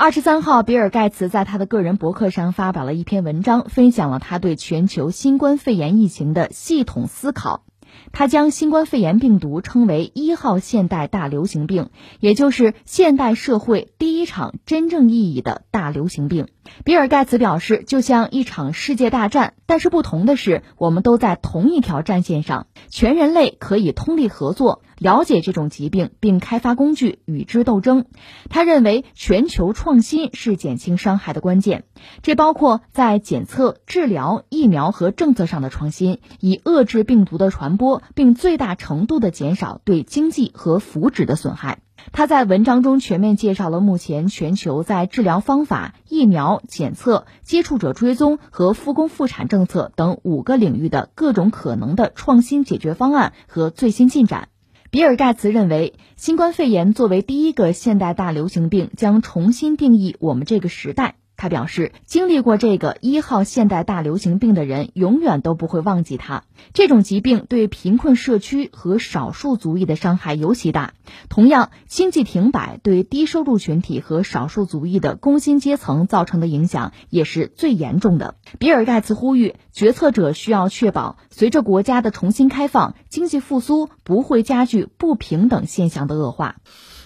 二十三号，比尔·盖茨在他的个人博客上发表了一篇文章，分享了他对全球新冠肺炎疫情的系统思考。他将新冠肺炎病毒称为一号现代大流行病，也就是现代社会第一场真正意义的大流行病。比尔·盖茨表示，就像一场世界大战，但是不同的是，我们都在同一条战线上，全人类可以通力合作，了解这种疾病，并开发工具与之斗争。他认为，全球创新是减轻伤害的关键，这包括在检测、治疗、疫苗和政策上的创新，以遏制病毒的传播，并最大程度地减少对经济和福祉的损害。他在文章中全面介绍了目前全球在治疗方法、疫苗、检测、接触者追踪和复工复产政策等五个领域的各种可能的创新解决方案和最新进展。比尔·盖茨认为，新冠肺炎作为第一个现代大流行病，将重新定义我们这个时代。他表示，经历过这个一号现代大流行病的人，永远都不会忘记它。这种疾病对贫困社区和少数族裔的伤害尤其大。同样，经济停摆对低收入群体和少数族裔的工薪阶层造成的影响也是最严重的。比尔·盖茨呼吁，决策者需要确保，随着国家的重新开放，经济复苏不会加剧不平等现象的恶化。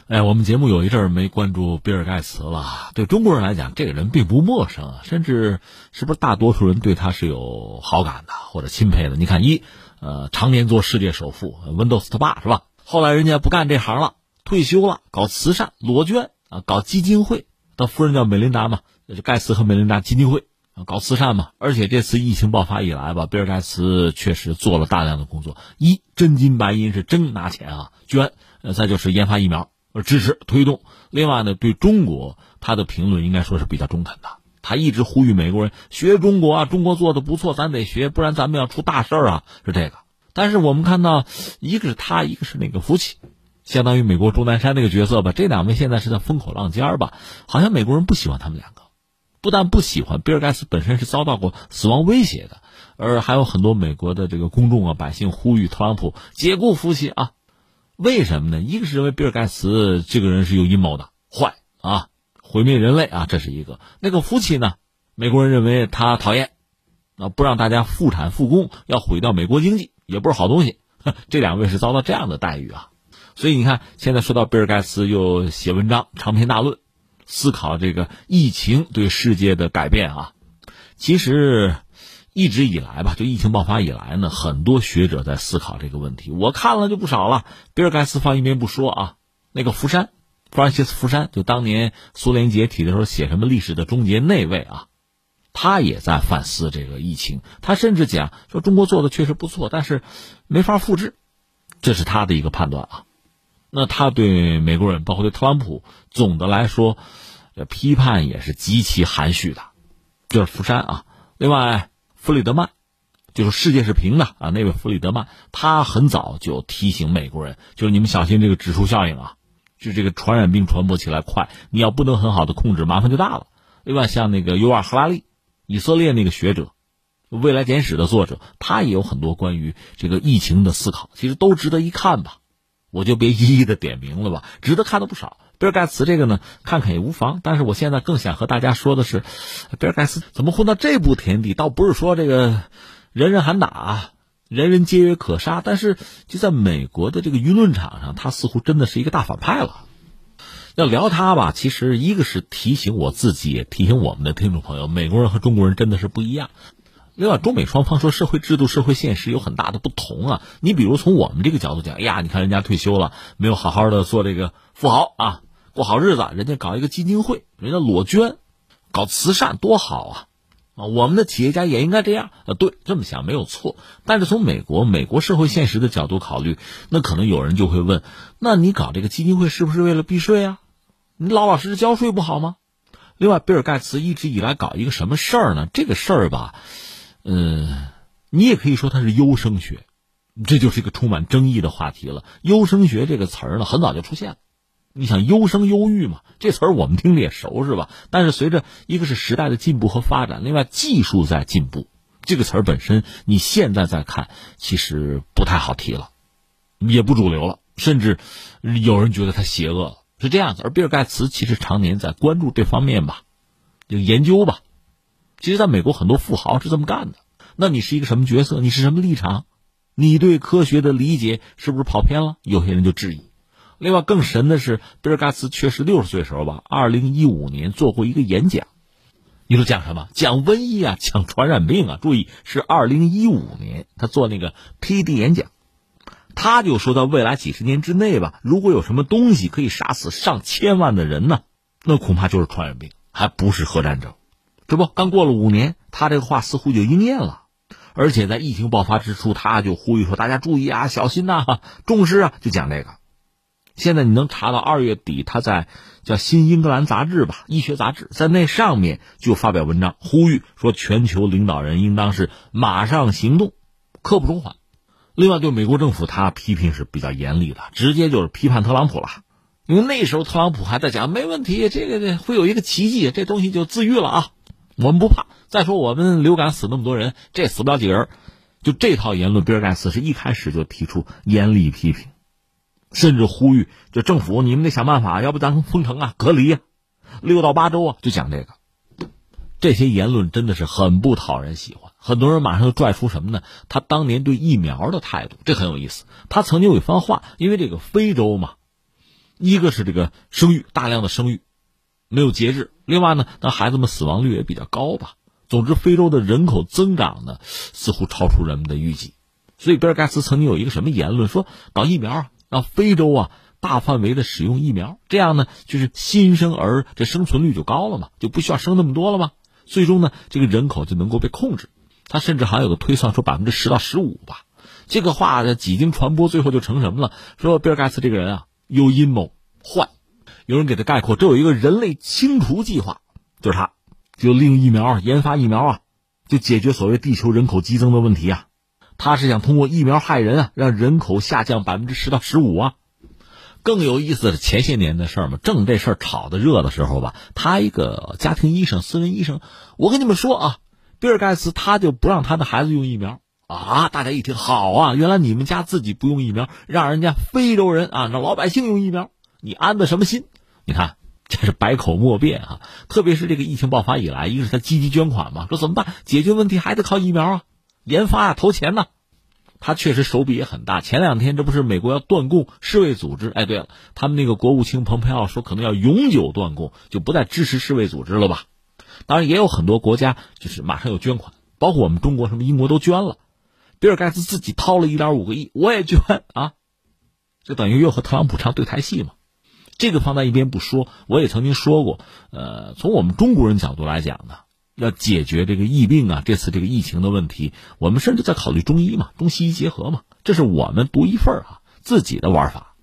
哎，我们节目有一阵儿没关注比尔盖茨了。对中国人来讲，这个人并不陌生啊，甚至是不是大多数人对他是有好感的或者钦佩的？你看，一呃，常年做世界首富，Windows 他爸是吧？后来人家不干这行了，退休了，搞慈善，裸捐啊，搞基金会。他夫人叫美琳达嘛，盖茨和美琳达基金会啊，搞慈善嘛。而且这次疫情爆发以来吧，比尔盖茨确实做了大量的工作，一真金白银是真拿钱啊捐，再就是研发疫苗。而支持推动，另外呢，对中国他的评论应该说是比较中肯的。他一直呼吁美国人学中国啊，中国做的不错，咱得学，不然咱们要出大事儿啊，是这个。但是我们看到，一个是他，一个是那个福奇，相当于美国钟南山那个角色吧。这两位现在是在风口浪尖儿吧？好像美国人不喜欢他们两个，不但不喜欢，比尔盖茨本身是遭到过死亡威胁的，而还有很多美国的这个公众啊、百姓呼吁特朗普解雇福奇啊。为什么呢？一个是认为比尔盖茨这个人是有阴谋的，坏啊，毁灭人类啊，这是一个。那个夫妻呢，美国人认为他讨厌，啊，不让大家复产复工，要毁掉美国经济，也不是好东西。这两位是遭到这样的待遇啊。所以你看，现在说到比尔盖茨又写文章长篇大论，思考这个疫情对世界的改变啊。其实。一直以来吧，就疫情爆发以来呢，很多学者在思考这个问题。我看了就不少了。比尔盖茨放一边不说啊，那个福山，弗兰西斯福山，就当年苏联解体的时候写什么历史的终结那位啊，他也在反思这个疫情。他甚至讲说中国做的确实不错，但是没法复制，这是他的一个判断啊。那他对美国人，包括对特朗普，总的来说，批判也是极其含蓄的。就是福山啊，另外。弗里德曼，就是世界是平的啊！那位弗里德曼，他很早就提醒美国人，就是你们小心这个指数效应啊，就这个传染病传播起来快，你要不能很好的控制，麻烦就大了。另外，像那个尤尔·赫拉利，以色列那个学者，《未来简史》的作者，他也有很多关于这个疫情的思考，其实都值得一看吧。我就别一一的点名了吧，值得看的不少。比尔盖茨这个呢，看看也无妨。但是我现在更想和大家说的是，比尔盖茨怎么混到这步田地？倒不是说这个人人喊打，人人皆曰可杀。但是就在美国的这个舆论场上，他似乎真的是一个大反派了。要聊他吧，其实一个是提醒我自己，也提醒我们的听众朋友，美国人和中国人真的是不一样。另外，中美双方说社会制度、社会现实有很大的不同啊。你比如从我们这个角度讲，哎呀，你看人家退休了，没有好好的做这个富豪啊。过好日子，人家搞一个基金会，人家裸捐，搞慈善多好啊！啊，我们的企业家也应该这样啊。对，这么想没有错。但是从美国美国社会现实的角度考虑，那可能有人就会问：那你搞这个基金会是不是为了避税啊？你老老实实交税不好吗？另外，比尔盖茨一直以来搞一个什么事儿呢？这个事儿吧，嗯，你也可以说它是优生学，这就是一个充满争议的话题了。优生学这个词儿呢，很早就出现了。你想优生优育嘛？这词儿我们听着也熟是吧？但是随着一个是时代的进步和发展，另外技术在进步，这个词儿本身你现在再看，其实不太好提了，也不主流了，甚至有人觉得它邪恶了，是这样子。而比尔盖茨其实常年在关注这方面吧，就研究吧。其实，在美国很多富豪是这么干的。那你是一个什么角色？你是什么立场？你对科学的理解是不是跑偏了？有些人就质疑。另外，更神的是，比尔盖茨确实六十岁时候吧，二零一五年做过一个演讲。你说讲什么？讲瘟疫啊，讲传染病啊。注意，是二零一五年他做那个 TED 演讲，他就说到未来几十年之内吧，如果有什么东西可以杀死上千万的人呢，那恐怕就是传染病，还不是核战争。这不，刚过了五年，他这个话似乎就应验了。而且在疫情爆发之初，他就呼吁说：“大家注意啊，小心呐，重视啊！”就讲这个。现在你能查到二月底他在叫《新英格兰杂志》吧，医学杂志，在那上面就发表文章，呼吁说全球领导人应当是马上行动，刻不容缓。另外，对美国政府，他批评是比较严厉的，直接就是批判特朗普了。因为那时候特朗普还在讲没问题，这个会有一个奇迹，这东西就自愈了啊，我们不怕。再说我们流感死那么多人，这死不了几个人。就这套言论，比尔盖茨是一开始就提出严厉批评。甚至呼吁，就政府你们得想办法，要不咱封城啊、隔离啊，六到八周啊，就讲这个。这些言论真的是很不讨人喜欢，很多人马上就拽出什么呢？他当年对疫苗的态度，这很有意思。他曾经有一番话，因为这个非洲嘛，一个是这个生育大量的生育，没有节制；另外呢，那孩子们死亡率也比较高吧。总之，非洲的人口增长呢，似乎超出人们的预计。所以，比尔盖茨曾经有一个什么言论，说搞疫苗啊。非洲啊大范围的使用疫苗，这样呢就是新生儿这生存率就高了嘛，就不需要生那么多了嘛。最终呢这个人口就能够被控制。他甚至还有个推算说百分之十到十五吧。这个话的几经传播，最后就成什么了？说比尔盖茨这个人啊有阴谋，坏。有人给他概括，这有一个人类清除计划，就是他，就利用疫苗研发疫苗啊，就解决所谓地球人口激增的问题啊。他是想通过疫苗害人啊，让人口下降百分之十到十五啊。更有意思的是前些年的事儿嘛，正这事儿炒的热的时候吧，他一个家庭医生、私人医生，我跟你们说啊，比尔盖茨他就不让他的孩子用疫苗啊。大家一听，好啊，原来你们家自己不用疫苗，让人家非洲人啊，让老百姓用疫苗，你安的什么心？你看，这是百口莫辩啊。特别是这个疫情爆发以来，一个是他积极捐款嘛，说怎么办？解决问题还得靠疫苗啊。研发啊，投钱呢，他确实手笔也很大。前两天这不是美国要断供世卫组织？哎，对了，他们那个国务卿蓬佩奥说可能要永久断供，就不再支持世卫组织了吧？当然也有很多国家就是马上有捐款，包括我们中国，什么英国都捐了。比尔盖茨自己掏了一点五个亿，我也捐啊，就等于又和特朗普唱对台戏嘛。这个放在一边不说，我也曾经说过，呃，从我们中国人角度来讲呢。要解决这个疫病啊，这次这个疫情的问题，我们甚至在考虑中医嘛，中西医结合嘛，这是我们独一份啊，自己的玩法。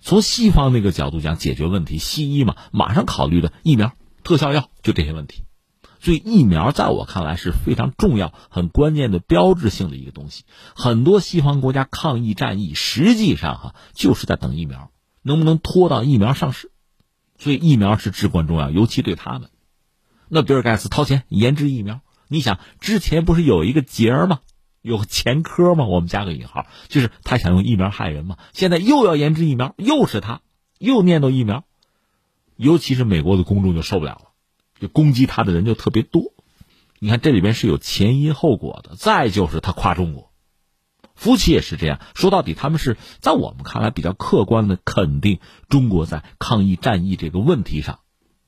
从西方那个角度讲解决问题，西医嘛，马上考虑的疫苗、特效药，就这些问题。所以疫苗在我看来是非常重要、很关键的标志性的一个东西。很多西方国家抗疫战役，实际上哈就是在等疫苗，能不能拖到疫苗上市？所以疫苗是至关重要，尤其对他们。那比尔盖茨掏钱研制疫苗，你想之前不是有一个节儿吗？有前科吗？我们加个引号，就是他想用疫苗害人嘛。现在又要研制疫苗，又是他，又念叨疫苗，尤其是美国的公众就受不了了，就攻击他的人就特别多。你看这里边是有前因后果的。再就是他夸中国，夫妻也是这样说，到底他们是在我们看来比较客观的肯定中国在抗疫战役这个问题上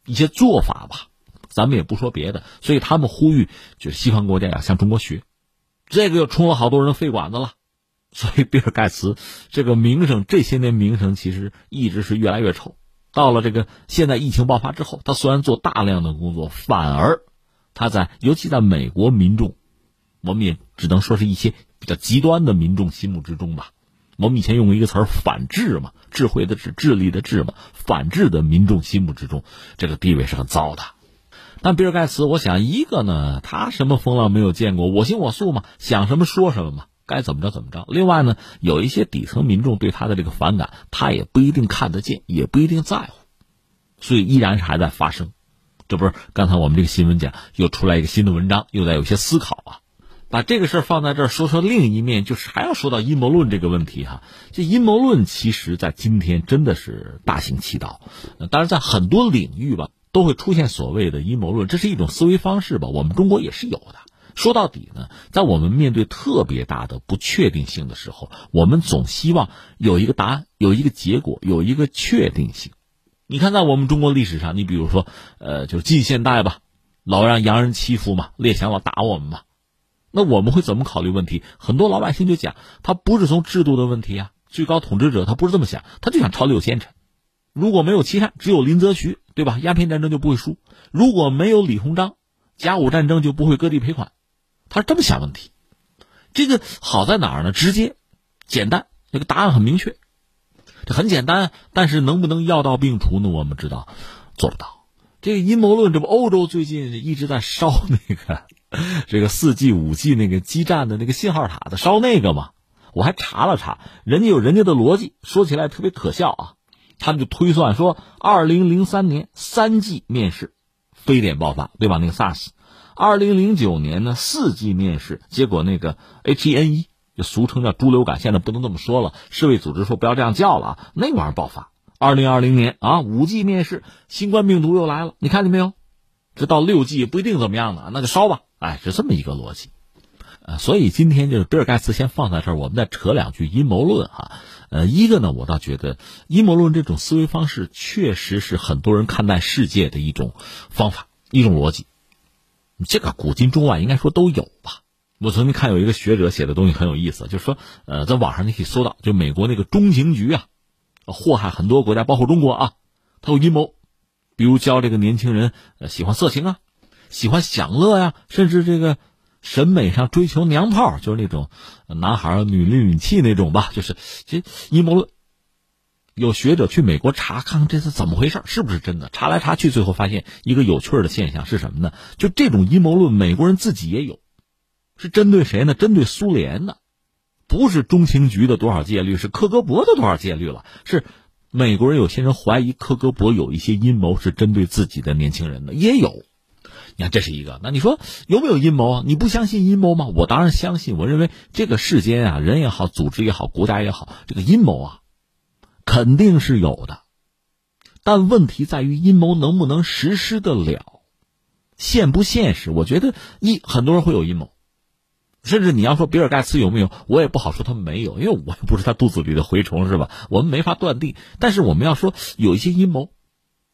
一些做法吧。咱们也不说别的，所以他们呼吁，就是西方国家要向中国学，这个又冲了好多人肺管子了。所以比尔盖茨这个名声这些年名声其实一直是越来越臭。到了这个现在疫情爆发之后，他虽然做大量的工作，反而他在尤其在美国民众，我们也只能说是一些比较极端的民众心目之中吧。我们以前用过一个词儿“反智”嘛，智慧的智，智力的智嘛，反智的民众心目之中，这个地位是很糟的。但比尔盖茨，我想一个呢，他什么风浪没有见过，我行我素嘛，想什么说什么嘛，该怎么着怎么着。另外呢，有一些底层民众对他的这个反感，他也不一定看得见，也不一定在乎，所以依然是还在发生。这不是刚才我们这个新闻讲，又出来一个新的文章，又在有些思考啊。把这个事儿放在这儿说说另一面，就是还要说到阴谋论这个问题哈。这阴谋论其实在今天真的是大行其道，当然在很多领域吧都会出现所谓的阴谋论，这是一种思维方式吧。我们中国也是有的。说到底呢，在我们面对特别大的不确定性的时候，我们总希望有一个答案，有一个结果，有一个确定性。你看，在我们中国历史上，你比如说，呃，就近现代吧，老让洋人欺负嘛，列强老打我们嘛，那我们会怎么考虑问题？很多老百姓就讲，他不是从制度的问题啊，最高统治者他不是这么想，他就想朝里有奸臣。如果没有齐善，只有林则徐，对吧？鸦片战争就不会输；如果没有李鸿章，甲午战争就不会割地赔款。他是这么想问题，这个好在哪儿呢？直接、简单，这个答案很明确，这很简单。但是能不能药到病除呢？我们知道做不到。这个阴谋论，这不欧洲最近一直在烧那个 这个四 G、五 G 那个基站的那个信号塔的烧那个嘛？我还查了查，人家有人家的逻辑，说起来特别可笑啊。他们就推算说，二零零三年三 G 面试非典爆发，对吧？那个 SARS。二零零九年呢，四 G 面试结果那个 H1N1 就俗称叫猪流感，现在不能这么说了，世卫组织说不要这样叫了啊，那玩意儿爆发。二零二零年啊，五 G 面试，新冠病毒又来了，你看见没有？这到六 G 不一定怎么样呢，那就烧吧。哎，是这么一个逻辑。呃，所以今天就是比尔盖茨先放在这儿，我们再扯两句阴谋论哈。呃，一个呢，我倒觉得阴谋论这种思维方式确实是很多人看待世界的一种方法，一种逻辑。这个古今中外应该说都有吧。我曾经看有一个学者写的东西很有意思，就是说，呃，在网上你可以搜到，就美国那个中情局啊，祸害很多国家，包括中国啊，他有阴谋，比如教这个年轻人呃喜欢色情啊，喜欢享乐呀，甚至这个审美上追求娘炮，就是那种男孩女里女气那种吧，就是这阴谋论。有学者去美国查，看看这是怎么回事，是不是真的？查来查去，最后发现一个有趣的现象是什么呢？就这种阴谋论，美国人自己也有，是针对谁呢？针对苏联的，不是中情局的多少戒律，是克格勃的多少戒律了？是美国人有些人怀疑克格勃有一些阴谋是针对自己的年轻人的，也有。你看，这是一个。那你说有没有阴谋啊？你不相信阴谋吗？我当然相信。我认为这个世间啊，人也好，组织也好，国家也好，这个阴谋啊。肯定是有的，但问题在于阴谋能不能实施得了，现不现实？我觉得一很多人会有阴谋，甚至你要说比尔盖茨有没有，我也不好说他没有，因为我也不是他肚子里的蛔虫，是吧？我们没法断定。但是我们要说有一些阴谋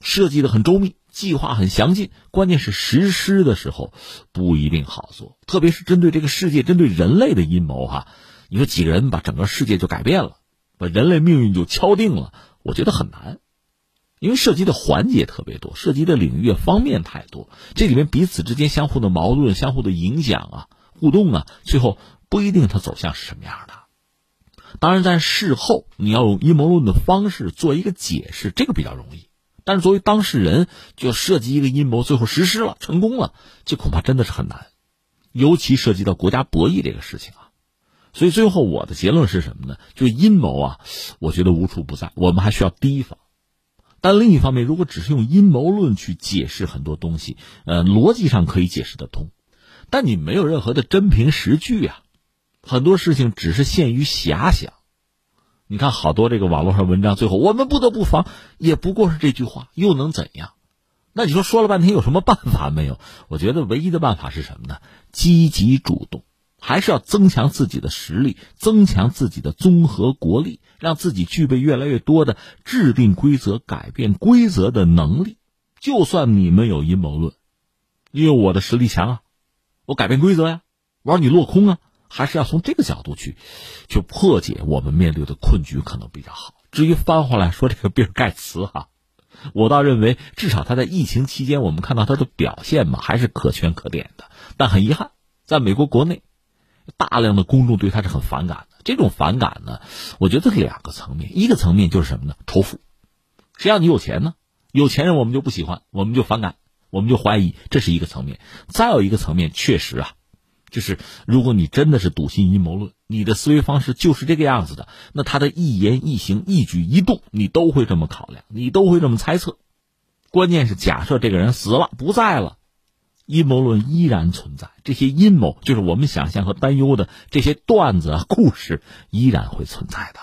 设计的很周密，计划很详尽，关键是实施的时候不一定好做，特别是针对这个世界、针对人类的阴谋哈。你说几个人把整个世界就改变了？把人类命运就敲定了，我觉得很难，因为涉及的环节特别多，涉及的领域方面太多，这里面彼此之间相互的矛盾、相互的影响啊、互动啊，最后不一定它走向是什么样的。当然，在事后你要用阴谋论的方式做一个解释，这个比较容易。但是作为当事人，就涉及一个阴谋，最后实施了、成功了，这恐怕真的是很难，尤其涉及到国家博弈这个事情啊。所以最后我的结论是什么呢？就阴谋啊，我觉得无处不在，我们还需要提防。但另一方面，如果只是用阴谋论去解释很多东西，呃，逻辑上可以解释得通，但你没有任何的真凭实据啊，很多事情只是限于遐想。你看好多这个网络上文章，最后我们不得不防，也不过是这句话，又能怎样？那你说说了半天有什么办法没有？我觉得唯一的办法是什么呢？积极主动。还是要增强自己的实力，增强自己的综合国力，让自己具备越来越多的制定规则、改变规则的能力。就算你们有阴谋论，因为我的实力强啊，我改变规则呀，玩你落空啊，还是要从这个角度去，去破解我们面对的困局，可能比较好。至于翻回来说这个比尔盖茨哈，我倒认为至少他在疫情期间，我们看到他的表现嘛，还是可圈可点的。但很遗憾，在美国国内。大量的公众对他是很反感的，这种反感呢，我觉得两个层面，一个层面就是什么呢？仇富，谁让你有钱呢？有钱人我们就不喜欢，我们就反感，我们就怀疑，这是一个层面。再有一个层面，确实啊，就是如果你真的是笃信阴谋论，你的思维方式就是这个样子的，那他的一言一行、一举一动，你都会这么考量，你都会这么猜测。关键是假设这个人死了，不在了，阴谋论依然存在，这些阴谋就是我们想象和担忧的这些段子啊、故事依然会存在的。